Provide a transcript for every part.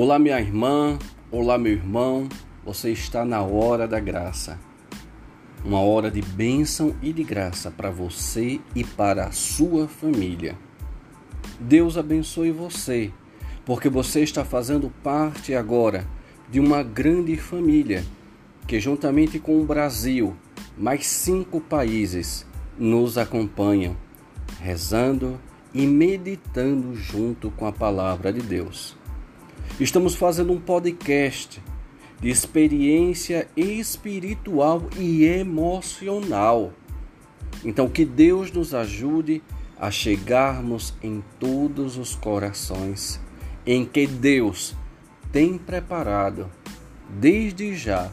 Olá, minha irmã, olá, meu irmão, você está na hora da graça. Uma hora de bênção e de graça para você e para a sua família. Deus abençoe você, porque você está fazendo parte agora de uma grande família que, juntamente com o Brasil, mais cinco países nos acompanham, rezando e meditando junto com a palavra de Deus. Estamos fazendo um podcast de experiência espiritual e emocional. Então, que Deus nos ajude a chegarmos em todos os corações em que Deus tem preparado desde já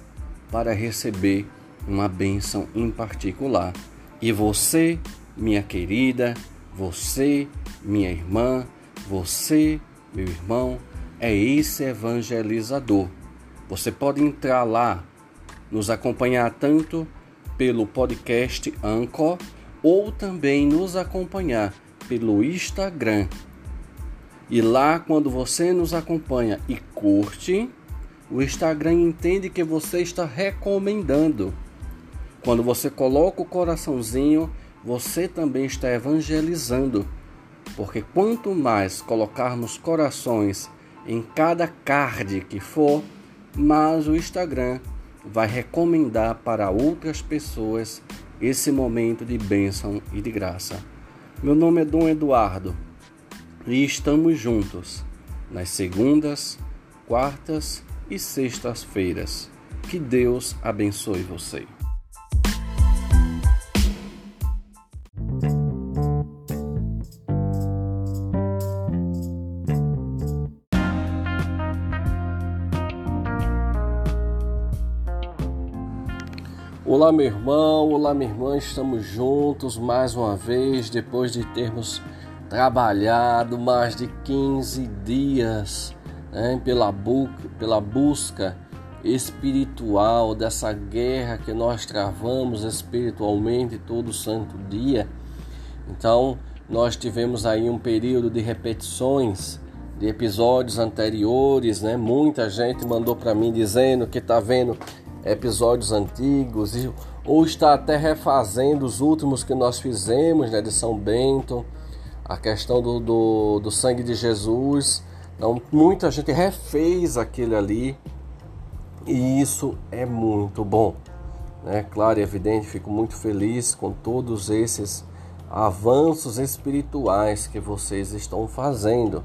para receber uma bênção em particular. E você, minha querida, você, minha irmã, você, meu irmão, é esse evangelizador. Você pode entrar lá, nos acompanhar tanto pelo podcast Anchor ou também nos acompanhar pelo Instagram. E lá, quando você nos acompanha e curte, o Instagram entende que você está recomendando. Quando você coloca o coraçãozinho, você também está evangelizando. Porque quanto mais colocarmos corações em cada card que for, mas o Instagram vai recomendar para outras pessoas esse momento de bênção e de graça. Meu nome é Dom Eduardo e estamos juntos nas segundas, quartas e sextas-feiras. Que Deus abençoe você. Olá, meu irmão, olá, minha irmã, estamos juntos mais uma vez depois de termos trabalhado mais de 15 dias né, pela, bu pela busca espiritual dessa guerra que nós travamos espiritualmente todo santo dia. Então, nós tivemos aí um período de repetições de episódios anteriores, né? Muita gente mandou para mim dizendo que está vendo episódios antigos ou está até refazendo os últimos que nós fizemos, né, de São Bento, a questão do, do, do sangue de Jesus. Então, muita gente refez aquele ali e isso é muito bom. Né? Claro e evidente, fico muito feliz com todos esses avanços espirituais que vocês estão fazendo.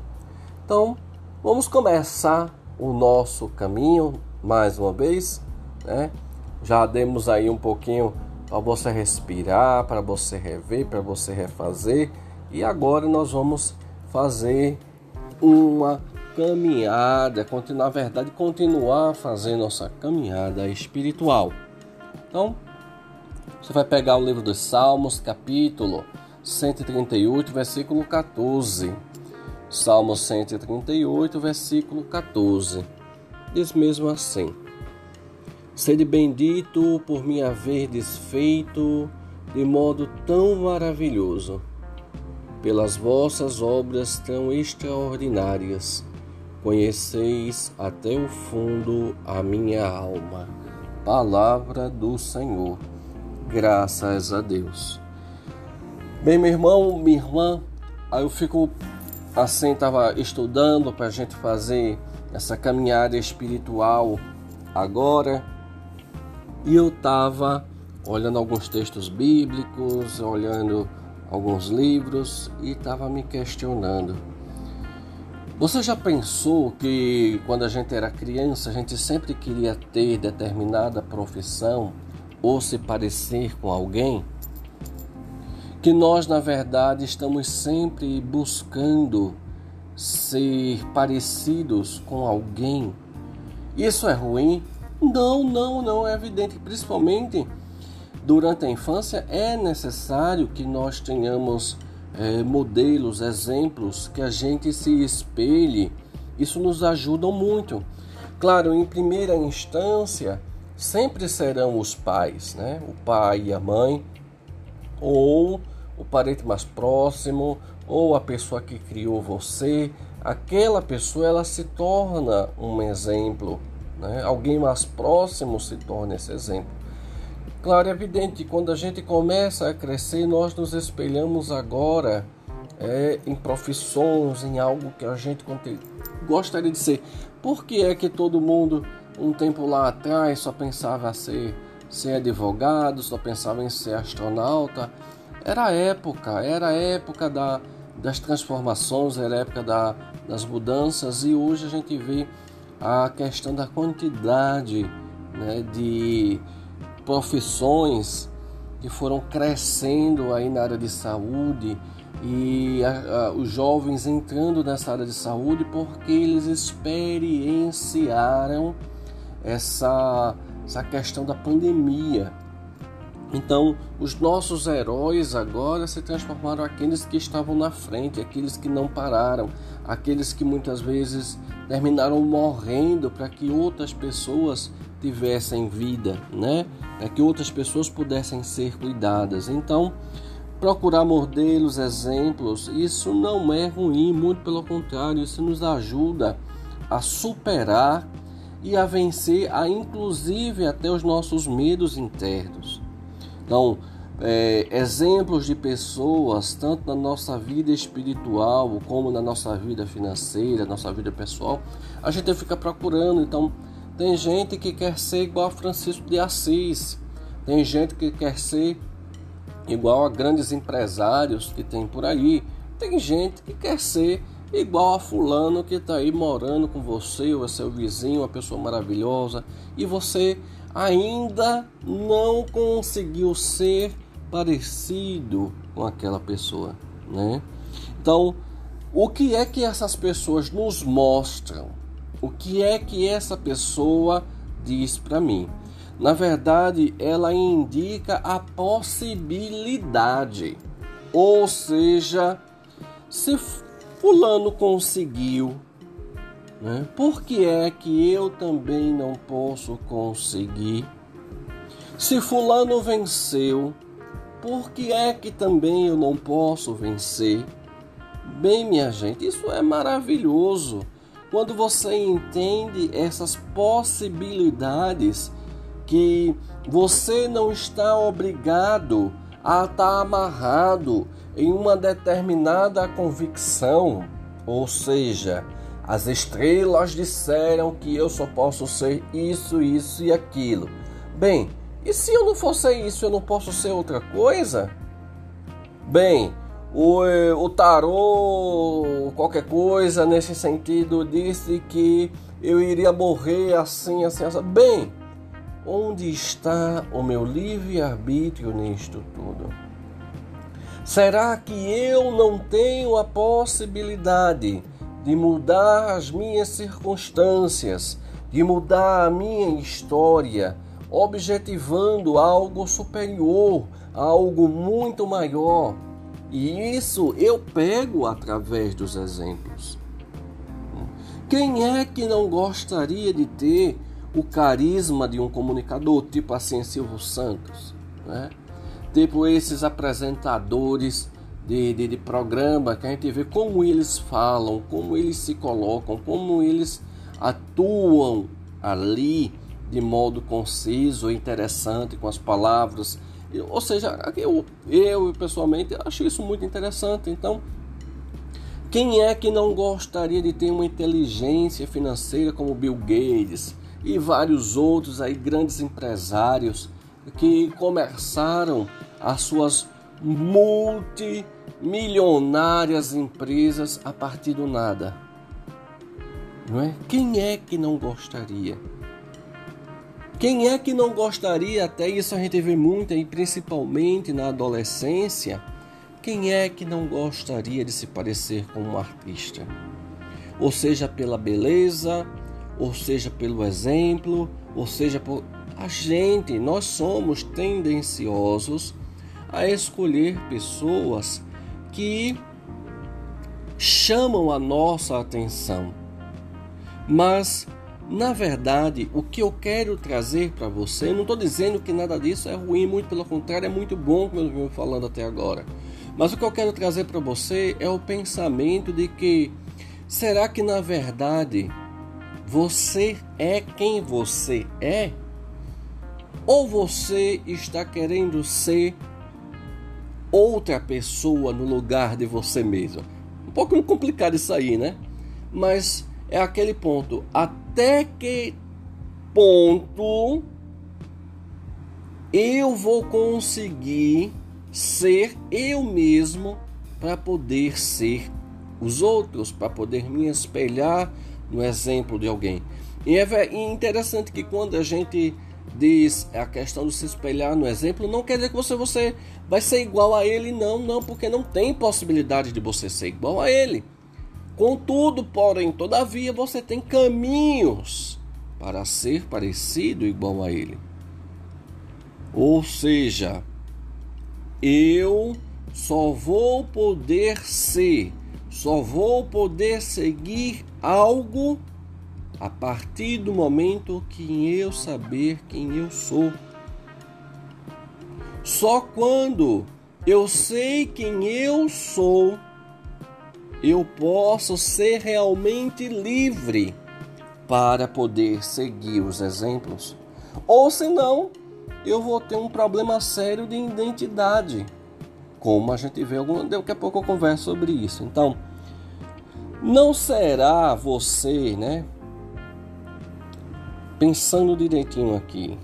Então, vamos começar o nosso caminho mais uma vez né? Já demos aí um pouquinho para você respirar, para você rever, para você refazer. E agora nós vamos fazer uma caminhada, na verdade, continuar fazendo nossa caminhada espiritual. Então, você vai pegar o livro dos Salmos, capítulo 138, versículo 14. Salmo 138, versículo 14. Diz mesmo assim: Sede bendito por me haver desfeito de modo tão maravilhoso, pelas vossas obras tão extraordinárias. Conheceis até o fundo a minha alma. Palavra do Senhor. Graças a Deus. Bem, meu irmão, minha irmã, aí eu fico assim, estava estudando para a gente fazer essa caminhada espiritual agora e eu estava olhando alguns textos bíblicos, olhando alguns livros e estava me questionando. Você já pensou que quando a gente era criança a gente sempre queria ter determinada profissão ou se parecer com alguém? Que nós, na verdade, estamos sempre buscando ser parecidos com alguém. Isso é ruim? Não, não, não é evidente. Principalmente durante a infância é necessário que nós tenhamos é, modelos, exemplos que a gente se espelhe. Isso nos ajuda muito. Claro, em primeira instância, sempre serão os pais, né? O pai e a mãe, ou o parente mais próximo, ou a pessoa que criou você, aquela pessoa ela se torna um exemplo, né? alguém mais próximo se torna esse exemplo. Claro, é evidente, quando a gente começa a crescer, nós nos espelhamos agora é, em profissões, em algo que a gente gostaria de ser. Por que é que todo mundo, um tempo lá atrás, só pensava ser, ser advogado, só pensava em ser astronauta? Era a época, era a época da, das transformações, era a época da, das mudanças e hoje a gente vê a questão da quantidade né, de profissões que foram crescendo aí na área de saúde e a, a, os jovens entrando nessa área de saúde porque eles experienciaram essa, essa questão da pandemia. Então, os nossos heróis agora se transformaram aqueles que estavam na frente, aqueles que não pararam, aqueles que muitas vezes terminaram morrendo para que outras pessoas tivessem vida, né? Para que outras pessoas pudessem ser cuidadas. Então, procurar modelos, exemplos, isso não é ruim, muito pelo contrário, isso nos ajuda a superar e a vencer, a inclusive até os nossos medos internos. Então, é, exemplos de pessoas, tanto na nossa vida espiritual como na nossa vida financeira, nossa vida pessoal, a gente fica procurando. Então, tem gente que quer ser igual a Francisco de Assis, tem gente que quer ser igual a grandes empresários que tem por aí. Tem gente que quer ser igual a fulano que está aí morando com você, ou é seu vizinho, uma pessoa maravilhosa, e você ainda não conseguiu ser parecido com aquela pessoa, né? Então, o que é que essas pessoas nos mostram? O que é que essa pessoa diz para mim? Na verdade, ela indica a possibilidade. Ou seja, se fulano conseguiu, né? por que é que eu também não posso conseguir? Se fulano venceu, por que é que também eu não posso vencer? Bem, minha gente, isso é maravilhoso. Quando você entende essas possibilidades que você não está obrigado a estar amarrado em uma determinada convicção, ou seja, as estrelas disseram que eu só posso ser isso, isso e aquilo. Bem, e se eu não for ser isso, eu não posso ser outra coisa? Bem, o, o tarô, qualquer coisa nesse sentido, disse que eu iria morrer assim, assim, assim. Bem, Onde está o meu livre-arbítrio nisto tudo? Será que eu não tenho a possibilidade de mudar as minhas circunstâncias, de mudar a minha história, objetivando algo superior, algo muito maior? E isso eu pego através dos exemplos. Quem é que não gostaria de ter o carisma de um comunicador, tipo assim Silvio Santos, né? tipo esses apresentadores de, de, de, programa que a gente vê como eles falam, como eles se colocam, como eles atuam ali de modo conciso e interessante com as palavras. Ou seja, eu, eu pessoalmente acho isso muito interessante. Então, quem é que não gostaria de ter uma inteligência financeira como Bill Gates, e vários outros aí grandes empresários que começaram as suas multimilionárias empresas a partir do nada. Não é? Quem é que não gostaria? Quem é que não gostaria, até isso a gente vê muito aí, principalmente na adolescência, quem é que não gostaria de se parecer com um artista? Ou seja, pela beleza, ou seja pelo exemplo, ou seja por a gente, nós somos tendenciosos a escolher pessoas que chamam a nossa atenção. Mas, na verdade, o que eu quero trazer para você, não estou dizendo que nada disso é ruim, muito pelo contrário, é muito bom, como eu venho falando até agora. Mas o que eu quero trazer para você é o pensamento de que Será que na verdade você é quem você é? Ou você está querendo ser outra pessoa no lugar de você mesmo? Um pouco complicado isso aí, né? Mas é aquele ponto. Até que ponto eu vou conseguir ser eu mesmo para poder ser os outros, para poder me espelhar no exemplo de alguém. E é interessante que quando a gente diz a questão de se espelhar no exemplo, não quer dizer que você, você vai ser igual a ele, não, não, porque não tem possibilidade de você ser igual a ele. Contudo, porém, todavia, você tem caminhos para ser parecido igual a ele. Ou seja, eu só vou poder ser, só vou poder seguir algo a partir do momento que eu saber quem eu sou. Só quando eu sei quem eu sou, eu posso ser realmente livre para poder seguir os exemplos. Ou senão, eu vou ter um problema sério de identidade, como a gente vê algum, daqui a pouco eu converso sobre isso. Então, não será você, né? Pensando direitinho aqui,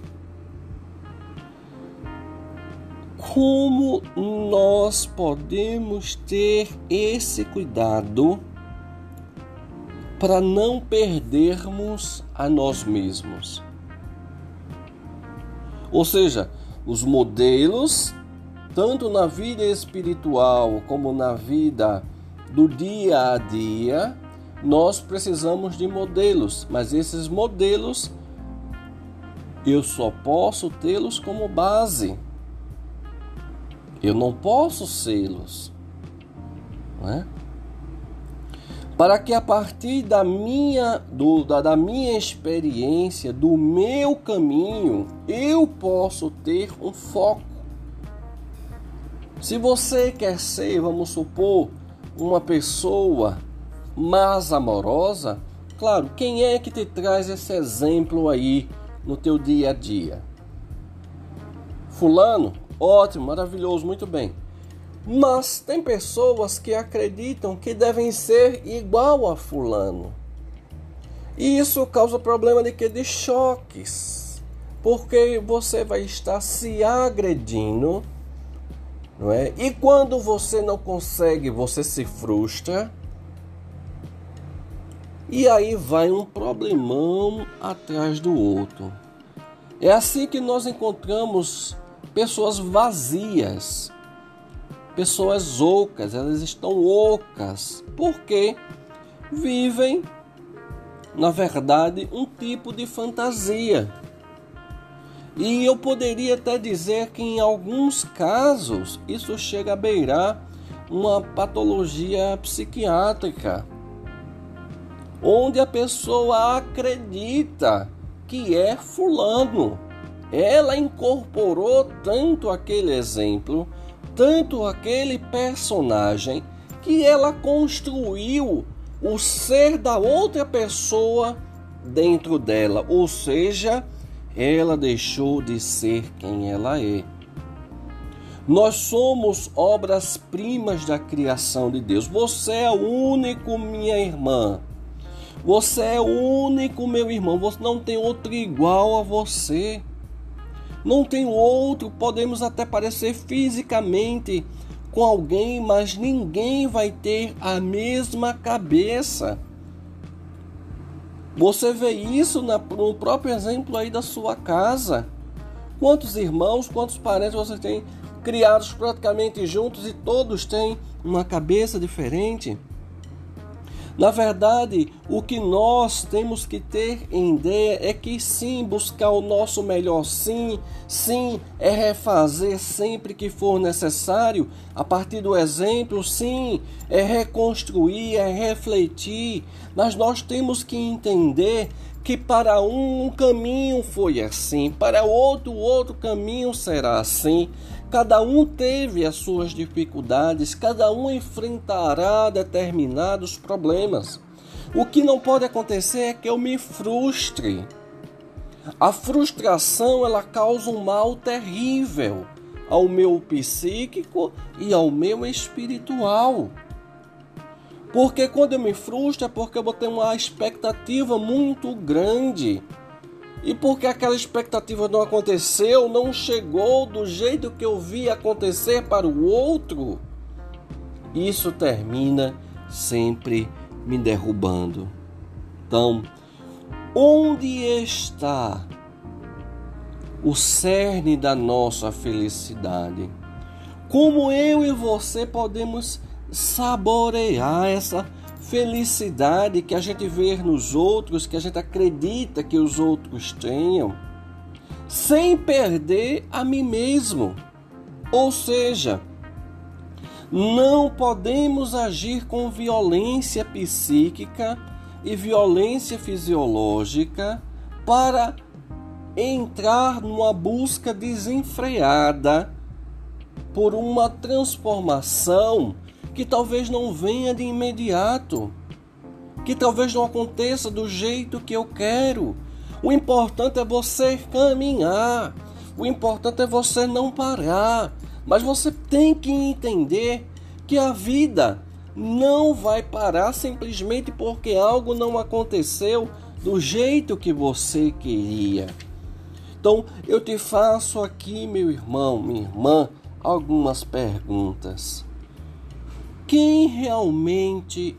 como nós podemos ter esse cuidado para não perdermos a nós mesmos? Ou seja, os modelos, tanto na vida espiritual como na vida do dia a dia, nós precisamos de modelos, mas esses modelos eu só posso tê-los como base. Eu não posso sê-los. Não é? para que a partir da minha, do, da, da minha experiência, do meu caminho, eu possa ter um foco. Se você quer ser, vamos supor, uma pessoa mais amorosa, claro, quem é que te traz esse exemplo aí no teu dia a dia? Fulano? Ótimo, maravilhoso, muito bem. Mas tem pessoas que acreditam que devem ser igual a fulano. E isso causa problema de que de choques. Porque você vai estar se agredindo, não é? E quando você não consegue, você se frustra. E aí vai um problemão atrás do outro. É assim que nós encontramos pessoas vazias pessoas ocas, elas estão ocas, porque vivem, na verdade, um tipo de fantasia. E eu poderia até dizer que em alguns casos isso chega a beirar uma patologia psiquiátrica, onde a pessoa acredita que é fulano. Ela incorporou tanto aquele exemplo tanto aquele personagem que ela construiu o ser da outra pessoa dentro dela, ou seja, ela deixou de ser quem ela é. Nós somos obras-primas da criação de Deus. Você é o único, minha irmã. Você é único, meu irmão. Você não tem outro igual a você não tem outro, podemos até parecer fisicamente com alguém, mas ninguém vai ter a mesma cabeça. Você vê isso no próprio exemplo aí da sua casa. Quantos irmãos, quantos parentes você tem criados praticamente juntos e todos têm uma cabeça diferente? Na verdade, o que nós temos que ter em ideia é que sim, buscar o nosso melhor, sim, sim, é refazer sempre que for necessário, a partir do exemplo, sim, é reconstruir, é refletir, mas nós temos que entender que para um, um caminho foi assim, para outro, outro caminho será assim. Cada um teve as suas dificuldades, cada um enfrentará determinados problemas. O que não pode acontecer é que eu me frustre. A frustração ela causa um mal terrível ao meu psíquico e ao meu espiritual. Porque quando eu me frustro é porque eu vou ter uma expectativa muito grande. E porque aquela expectativa não aconteceu, não chegou do jeito que eu vi acontecer para o outro, isso termina sempre me derrubando. Então, onde está o cerne da nossa felicidade? Como eu e você podemos saborear essa felicidade que a gente vê nos outros, que a gente acredita que os outros tenham, sem perder a mim mesmo? Ou seja, não podemos agir com violência psíquica e violência fisiológica para entrar numa busca desenfreada por uma transformação que talvez não venha de imediato, que talvez não aconteça do jeito que eu quero. O importante é você caminhar, o importante é você não parar, mas você tem que entender que a vida não vai parar simplesmente porque algo não aconteceu do jeito que você queria. Então, eu te faço aqui, meu irmão, minha irmã, algumas perguntas. Quem realmente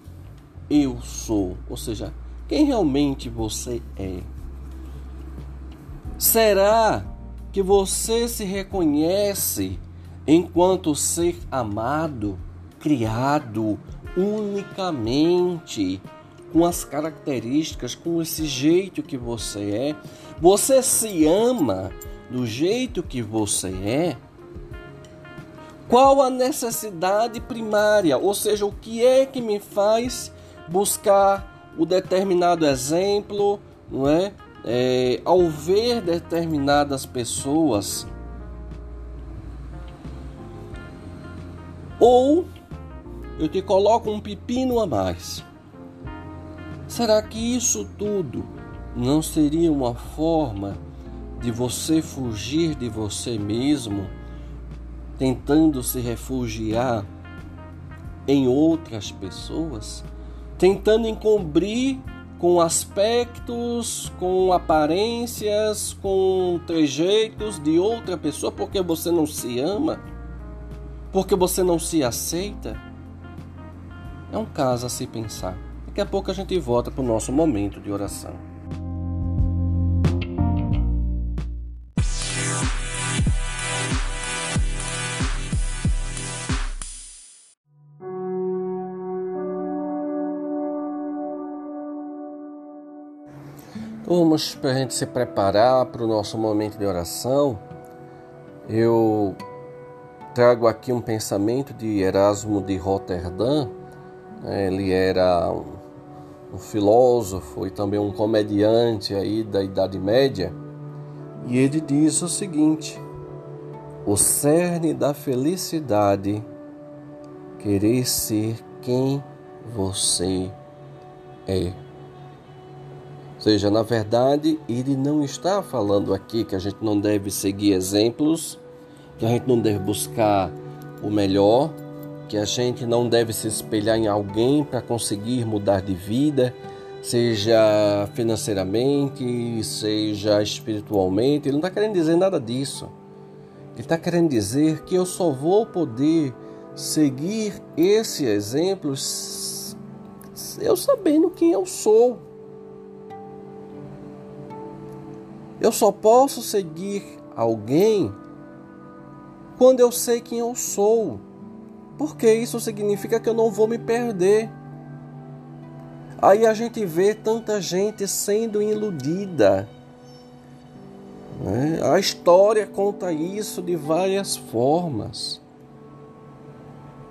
eu sou? Ou seja, quem realmente você é? Será que você se reconhece enquanto ser amado, criado unicamente com as características, com esse jeito que você é. Você se ama do jeito que você é. Qual a necessidade primária? Ou seja, o que é que me faz buscar o determinado exemplo, não é? é ao ver determinadas pessoas Ou eu te coloco um pepino a mais. Será que isso tudo não seria uma forma de você fugir de você mesmo, tentando se refugiar em outras pessoas, tentando encobrir com aspectos, com aparências, com trejeitos de outra pessoa porque você não se ama? porque você não se aceita? É um caso a se pensar. Daqui a pouco a gente volta para o nosso momento de oração. Vamos para a gente se preparar para o nosso momento de oração. Eu trago aqui um pensamento de Erasmo de Roterdã. Ele era um, filósofo e também um comediante aí da Idade Média. E ele diz o seguinte: o cerne da felicidade querer ser quem você é. Seja, na verdade, ele não está falando aqui que a gente não deve seguir exemplos que a gente não deve buscar o melhor, que a gente não deve se espelhar em alguém para conseguir mudar de vida, seja financeiramente, seja espiritualmente. Ele não está querendo dizer nada disso. Ele está querendo dizer que eu só vou poder seguir esse exemplo eu sabendo quem eu sou. Eu só posso seguir alguém quando eu sei quem eu sou, porque isso significa que eu não vou me perder. Aí a gente vê tanta gente sendo iludida. Né? A história conta isso de várias formas.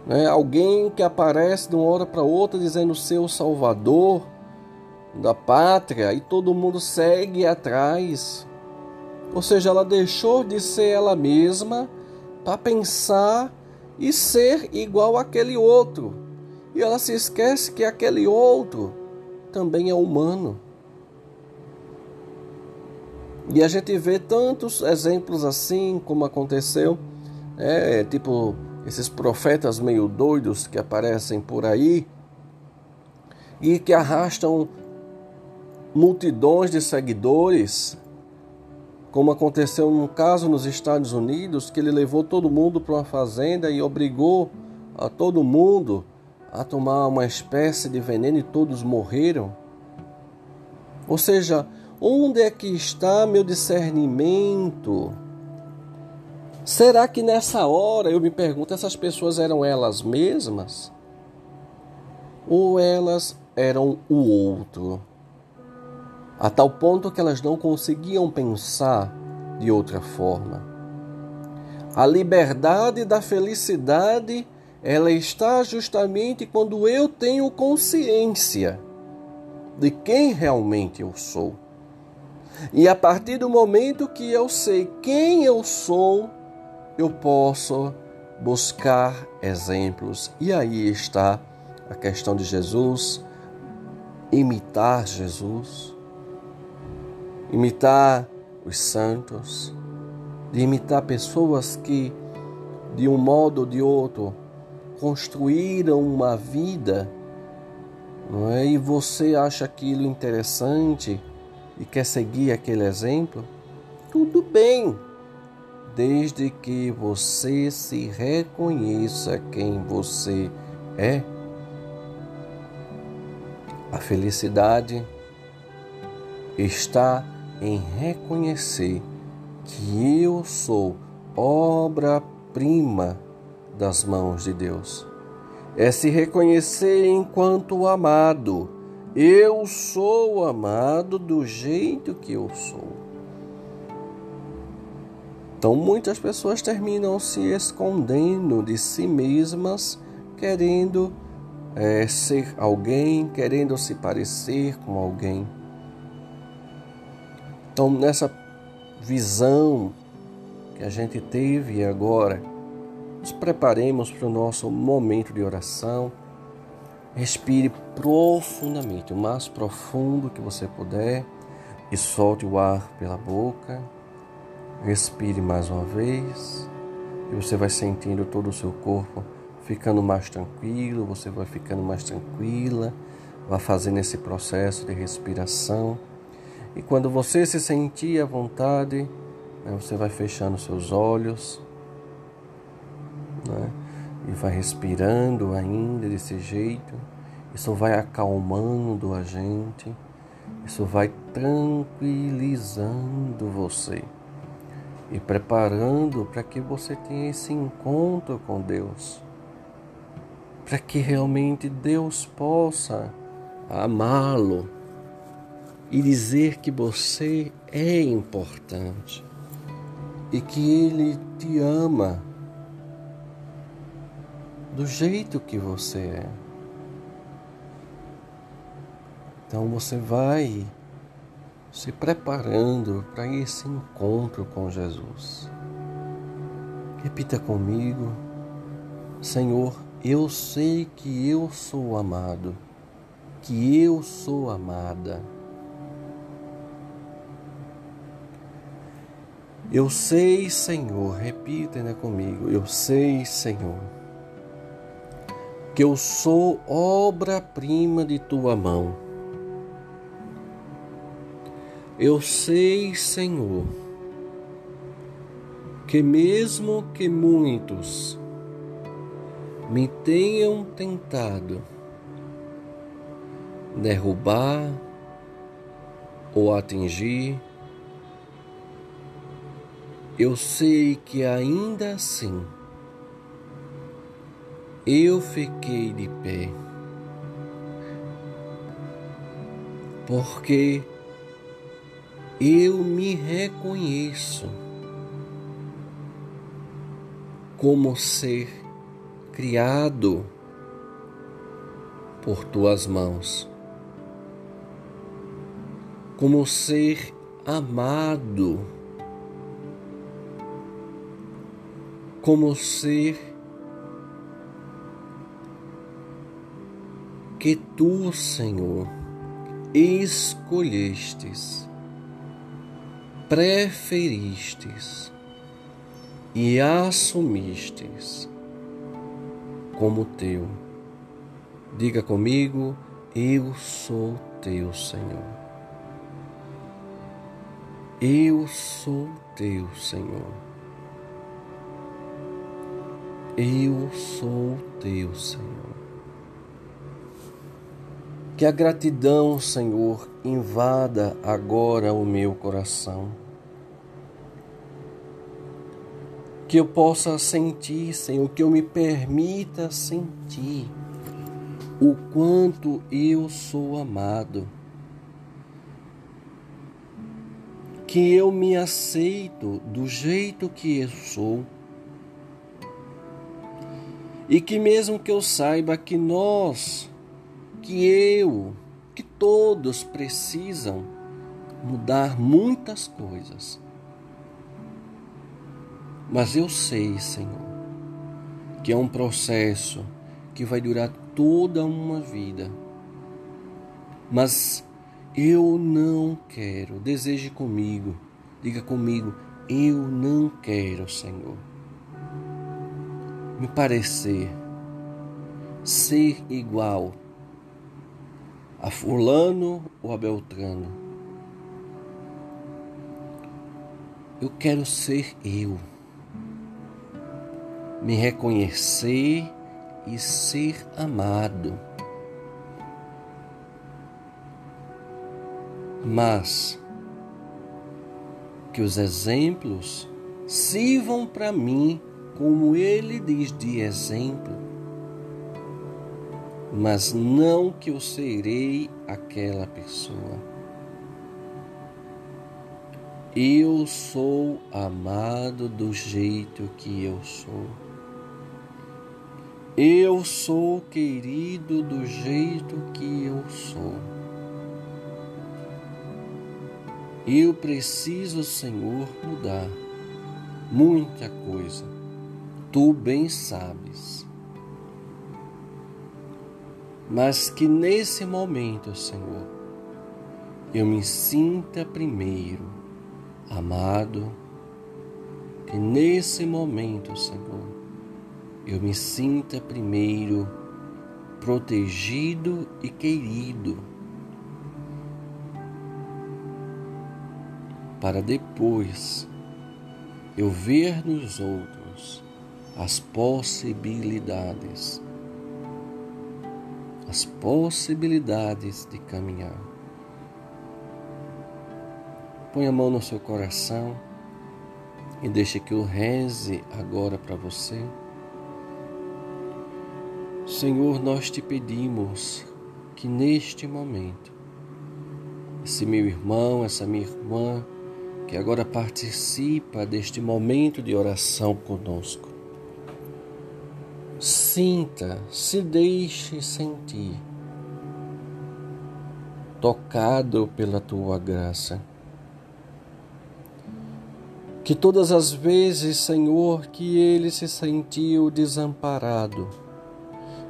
Né? Alguém que aparece de uma hora para outra dizendo ser o salvador da pátria e todo mundo segue atrás. Ou seja, ela deixou de ser ela mesma para pensar e ser igual àquele outro. E ela se esquece que aquele outro também é humano. E a gente vê tantos exemplos assim, como aconteceu, é, tipo esses profetas meio doidos que aparecem por aí e que arrastam multidões de seguidores, como aconteceu num caso nos Estados Unidos, que ele levou todo mundo para uma fazenda e obrigou a todo mundo a tomar uma espécie de veneno e todos morreram. Ou seja, onde é que está meu discernimento? Será que nessa hora eu me pergunto, essas pessoas eram elas mesmas? Ou elas eram o outro? A tal ponto que elas não conseguiam pensar de outra forma. A liberdade da felicidade ela está justamente quando eu tenho consciência de quem realmente eu sou. E a partir do momento que eu sei quem eu sou, eu posso buscar exemplos. E aí está a questão de Jesus, imitar Jesus, imitar os santos, de imitar pessoas que, de um modo ou de outro, construíram uma vida, não é? E você acha aquilo interessante e quer seguir aquele exemplo, tudo bem, desde que você se reconheça quem você é. A felicidade está em reconhecer que eu sou obra-prima das mãos de Deus. É se reconhecer enquanto amado. Eu sou amado do jeito que eu sou. Então, muitas pessoas terminam se escondendo de si mesmas, querendo é, ser alguém, querendo se parecer com alguém. Então, nessa visão que a gente teve agora, nos preparemos para o nosso momento de oração. Respire profundamente, o mais profundo que você puder, e solte o ar pela boca. Respire mais uma vez, e você vai sentindo todo o seu corpo ficando mais tranquilo, você vai ficando mais tranquila, vai fazendo esse processo de respiração. E quando você se sentir à vontade, né, você vai fechando seus olhos né? E vai respirando ainda desse jeito. Isso vai acalmando a gente. Isso vai tranquilizando você e preparando para que você tenha esse encontro com Deus. Para que realmente Deus possa amá-lo e dizer que você é importante e que Ele te ama do jeito que você é. Então você vai se preparando para esse encontro com Jesus. Repita comigo: Senhor, eu sei que eu sou amado, que eu sou amada. Eu sei, Senhor, repita né, comigo. Eu sei, Senhor que eu sou obra-prima de tua mão. Eu sei, Senhor, que mesmo que muitos me tenham tentado derrubar ou atingir, eu sei que ainda assim eu fiquei de pé, porque eu me reconheço como ser criado por tuas mãos, como ser amado, como ser que tu, Senhor, escolhestes, preferistes e assumistes como teu. Diga comigo, eu sou teu, Senhor. Eu sou teu, Senhor. Eu sou teu, Senhor. Que a gratidão, Senhor, invada agora o meu coração. Que eu possa sentir, Senhor, que eu me permita sentir o quanto eu sou amado. Que eu me aceito do jeito que eu sou. E que mesmo que eu saiba que nós que eu, que todos precisam mudar muitas coisas. Mas eu sei, Senhor, que é um processo que vai durar toda uma vida. Mas eu não quero, deseje comigo, diga comigo, eu não quero, Senhor, me parecer, ser igual a fulano ou a beltrano. Eu quero ser eu, me reconhecer e ser amado. Mas que os exemplos sirvam para mim como ele diz de exemplo mas não que eu serei aquela pessoa. Eu sou amado do jeito que eu sou. Eu sou querido do jeito que eu sou. Eu preciso, Senhor, mudar muita coisa. Tu bem sabes. Mas que nesse momento, Senhor, eu me sinta primeiro amado, que nesse momento, Senhor, eu me sinta primeiro protegido e querido, para depois eu ver nos outros as possibilidades as possibilidades de caminhar. Põe a mão no seu coração e deixe que eu reze agora para você. Senhor, nós te pedimos que neste momento, esse meu irmão, essa minha irmã, que agora participa deste momento de oração conosco, Sinta, se deixe sentir, tocado pela tua graça. Que todas as vezes, Senhor, que ele se sentiu desamparado,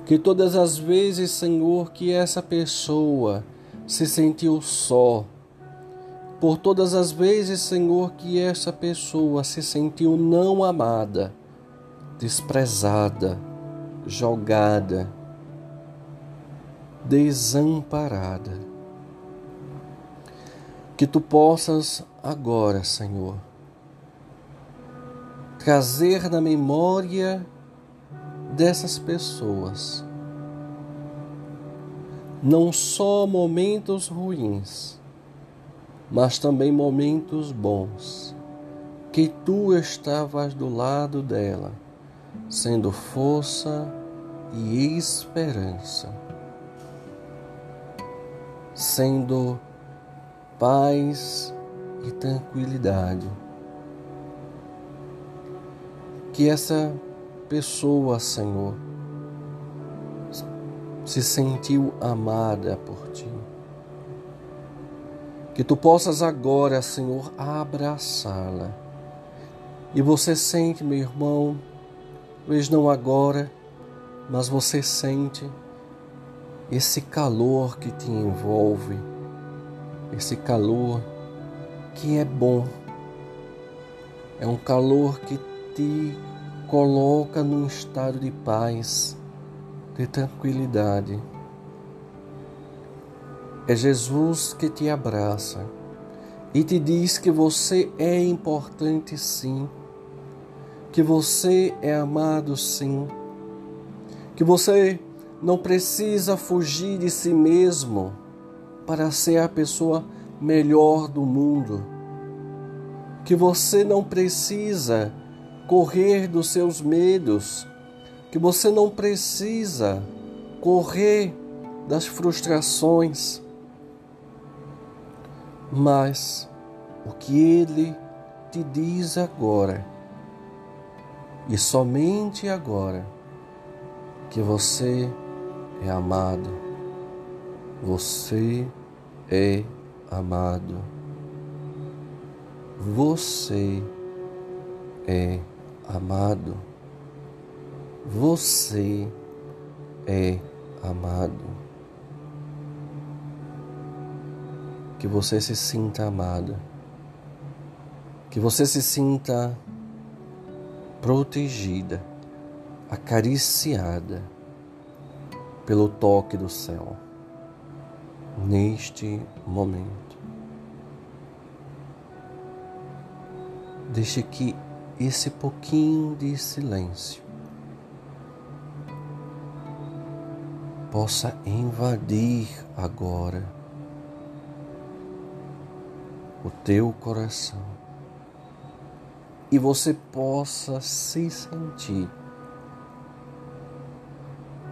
que todas as vezes, Senhor, que essa pessoa se sentiu só, por todas as vezes, Senhor, que essa pessoa se sentiu não amada, desprezada, jogada, desamparada. Que tu possas agora, Senhor, trazer na memória dessas pessoas não só momentos ruins, mas também momentos bons, que tu estavas do lado dela sendo força e esperança, sendo paz e tranquilidade. Que essa pessoa, Senhor, se sentiu amada por ti. Que tu possas agora, Senhor, abraçá-la. E você sente, meu irmão, talvez não agora, mas você sente esse calor que te envolve, esse calor que é bom, é um calor que te coloca num estado de paz, de tranquilidade. É Jesus que te abraça e te diz que você é importante sim, que você é amado sim, que você não precisa fugir de si mesmo para ser a pessoa melhor do mundo, que você não precisa correr dos seus medos, que você não precisa correr das frustrações, mas o que Ele te diz agora, e somente agora, que você é amado, você é amado, você é amado, você é amado. que você se sinta amada, que você se sinta protegida, acariciada pelo toque do céu neste momento. Deixe que esse pouquinho de silêncio possa invadir agora o teu coração e você possa se sentir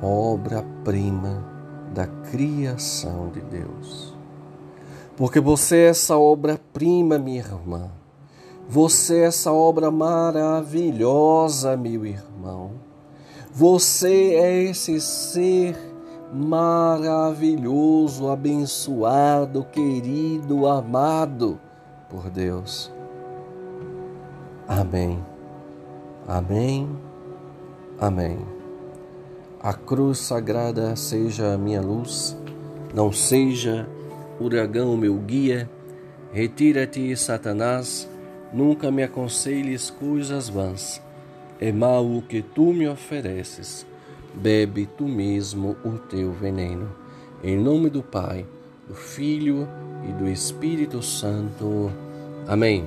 obra-prima da criação de Deus. Porque você é essa obra-prima, minha irmã. Você é essa obra maravilhosa, meu irmão. Você é esse ser maravilhoso, abençoado, querido, amado por Deus. Amém. Amém. Amém. A cruz sagrada seja a minha luz, não seja uragão meu guia. Retira-te, Satanás, nunca me aconselhes coisas vãs. É mal o que tu me ofereces bebe tu mesmo o teu veneno. Em nome do Pai, do Filho e do Espírito Santo. Amém.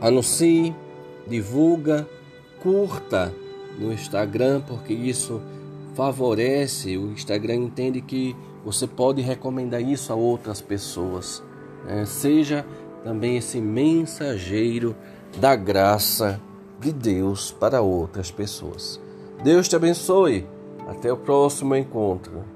Anuncie, divulga, curta no Instagram, porque isso favorece. O Instagram entende que você pode recomendar isso a outras pessoas. Né? Seja também esse mensageiro da graça de Deus para outras pessoas. Deus te abençoe. Até o próximo encontro.